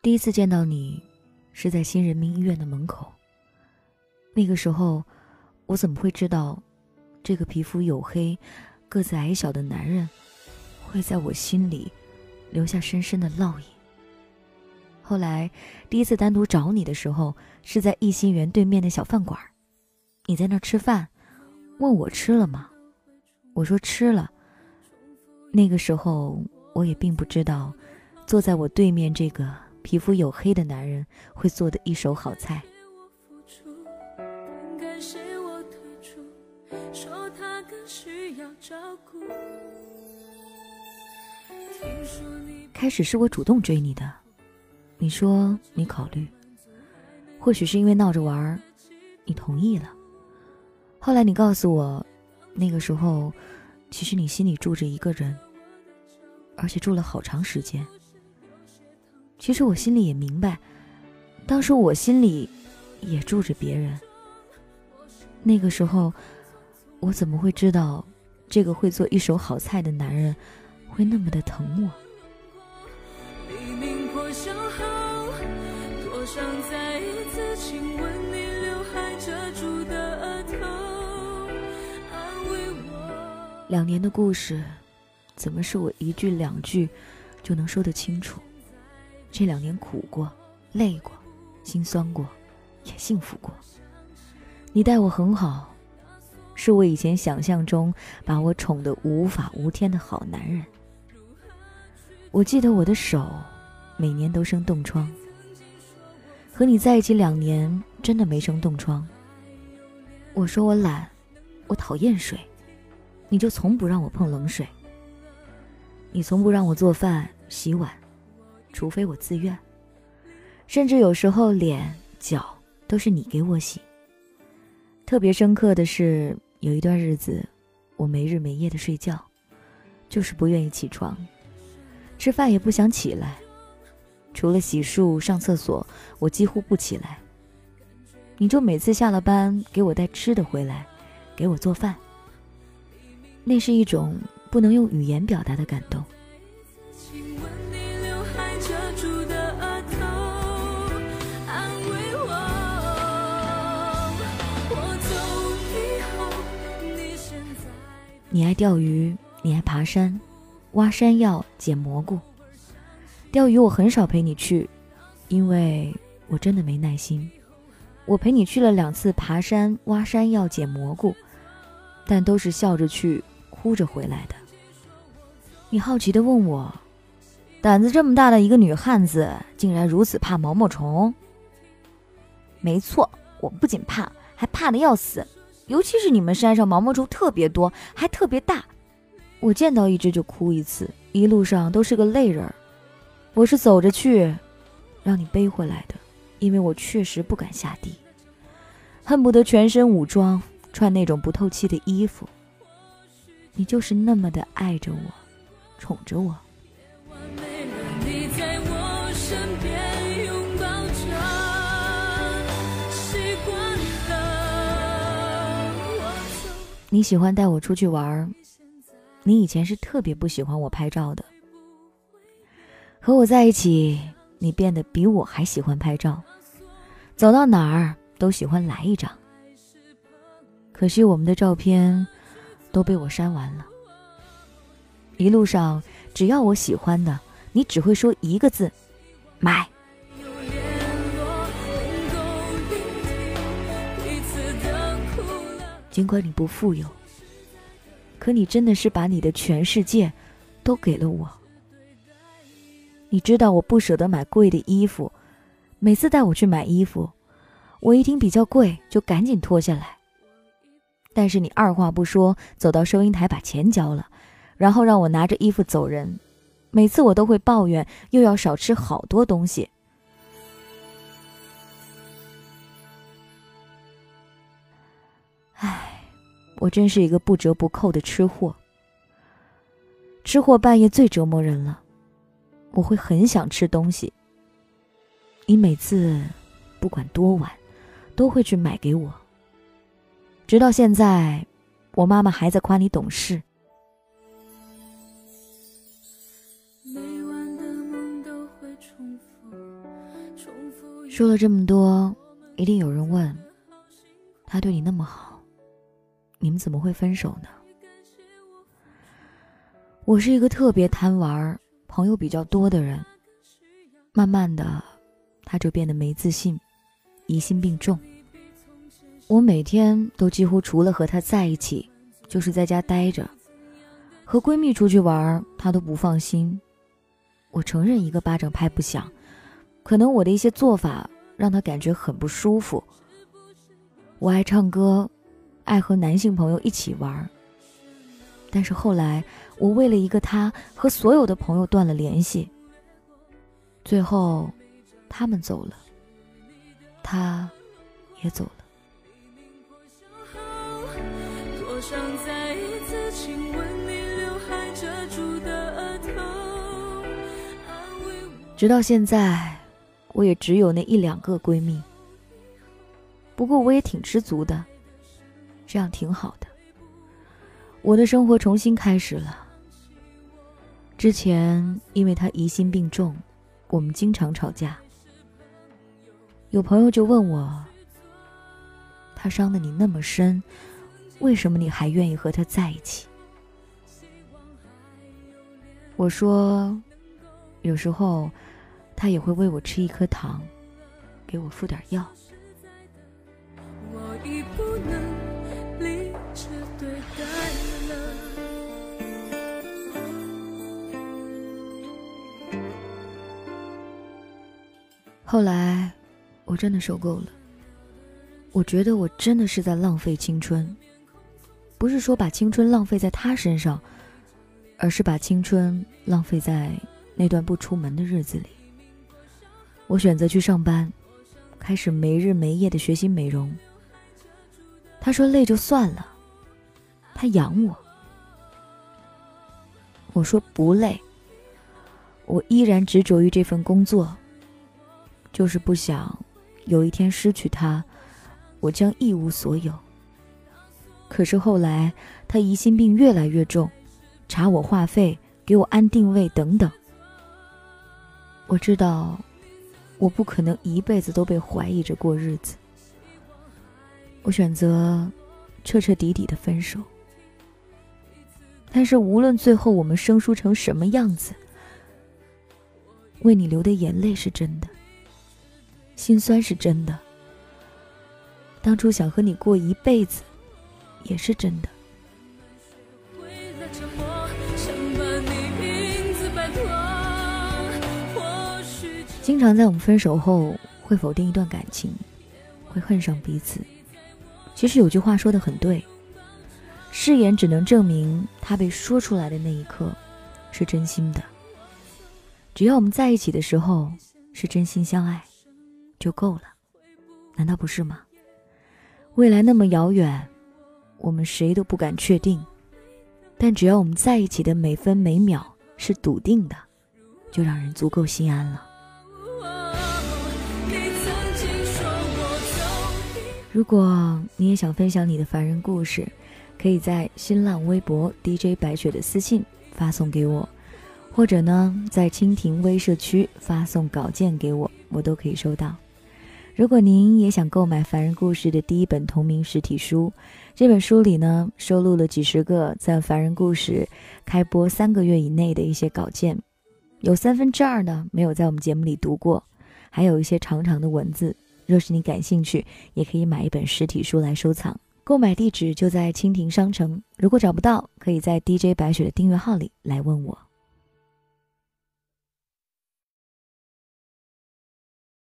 第一次见到你，是在新人民医院的门口。那个时候，我怎么会知道，这个皮肤黝黑、个子矮小的男人，会在我心里留下深深的烙印。后来，第一次单独找你的时候，是在艺心园对面的小饭馆，你在那儿吃饭，问我吃了吗？我说吃了。那个时候，我也并不知道，坐在我对面这个。皮肤黝黑的男人会做的一手好菜。开始是我主动追你的，你说你考虑，或许是因为闹着玩儿，你同意了。后来你告诉我，那个时候其实你心里住着一个人，而且住了好长时间。其实我心里也明白，当时我心里也住着别人。那个时候，我怎么会知道，这个会做一手好菜的男人会那么的疼我？两年的故事，怎么是我一句两句就能说得清楚？这两年苦过，累过，心酸过，也幸福过。你待我很好，是我以前想象中把我宠得无法无天的好男人。我记得我的手每年都生冻疮，和你在一起两年真的没生冻疮。我说我懒，我讨厌水，你就从不让我碰冷水。你从不让我做饭洗碗。除非我自愿，甚至有时候脸脚都是你给我洗。特别深刻的是，有一段日子，我没日没夜的睡觉，就是不愿意起床，吃饭也不想起来，除了洗漱、上厕所，我几乎不起来。你就每次下了班给我带吃的回来，给我做饭。那是一种不能用语言表达的感动。你爱钓鱼，你爱爬山，挖山药、捡蘑菇。钓鱼我很少陪你去，因为我真的没耐心。我陪你去了两次爬山、挖山药、捡蘑菇，但都是笑着去，哭着回来的。你好奇的问我，胆子这么大的一个女汉子，竟然如此怕毛毛虫？没错，我不仅怕，还怕的要死。尤其是你们山上毛毛虫特别多，还特别大，我见到一只就哭一次，一路上都是个泪人儿。我是走着去，让你背回来的，因为我确实不敢下地，恨不得全身武装，穿那种不透气的衣服。你就是那么的爱着我，宠着我。你喜欢带我出去玩你以前是特别不喜欢我拍照的。和我在一起，你变得比我还喜欢拍照，走到哪儿都喜欢来一张。可惜我们的照片都被我删完了。一路上，只要我喜欢的，你只会说一个字：买。尽管你不富有，可你真的是把你的全世界都给了我。你知道我不舍得买贵的衣服，每次带我去买衣服，我一听比较贵就赶紧脱下来。但是你二话不说走到收银台把钱交了，然后让我拿着衣服走人。每次我都会抱怨，又要少吃好多东西。我真是一个不折不扣的吃货。吃货半夜最折磨人了，我会很想吃东西。你每次不管多晚，都会去买给我。直到现在，我妈妈还在夸你懂事。说了这么多，一定有人问：他对你那么好，你们怎么会分手呢？我是一个特别贪玩、朋友比较多的人，慢慢的，他就变得没自信，疑心病重。我每天都几乎除了和他在一起，就是在家待着，和闺蜜出去玩，他都不放心。我承认一个巴掌拍不响。可能我的一些做法让他感觉很不舒服。我爱唱歌，爱和男性朋友一起玩。但是后来，我为了一个他，和所有的朋友断了联系。最后，他们走了，他也走了。直到现在。我也只有那一两个闺蜜，不过我也挺知足的，这样挺好的。我的生活重新开始了。之前因为他疑心病重，我们经常吵架。有朋友就问我：“他伤的你那么深，为什么你还愿意和他在一起？”我说：“有时候。”他也会为我吃一颗糖，给我敷点药。后来，我真的受够了。我觉得我真的是在浪费青春，不是说把青春浪费在他身上，而是把青春浪费在那段不出门的日子里。我选择去上班，开始没日没夜的学习美容。他说累就算了，他养我。我说不累，我依然执着于这份工作，就是不想有一天失去他，我将一无所有。可是后来他疑心病越来越重，查我话费，给我安定位等等。我知道。我不可能一辈子都被怀疑着过日子。我选择彻彻底底的分手。但是无论最后我们生疏成什么样子，为你流的眼泪是真的，心酸是真的，当初想和你过一辈子，也是真的。经常在我们分手后会否定一段感情，会恨上彼此。其实有句话说的很对，誓言只能证明他被说出来的那一刻是真心的。只要我们在一起的时候是真心相爱，就够了，难道不是吗？未来那么遥远，我们谁都不敢确定，但只要我们在一起的每分每秒是笃定的，就让人足够心安了。如果你也想分享你的凡人故事，可以在新浪微博 DJ 白雪的私信发送给我，或者呢，在蜻蜓微社区发送稿件给我，我都可以收到。如果您也想购买凡人故事的第一本同名实体书，这本书里呢收录了几十个在凡人故事开播三个月以内的一些稿件，有三分之二呢没有在我们节目里读过，还有一些长长的文字。若是你感兴趣，也可以买一本实体书来收藏。购买地址就在蜻蜓商城。如果找不到，可以在 DJ 白雪的订阅号里来问我。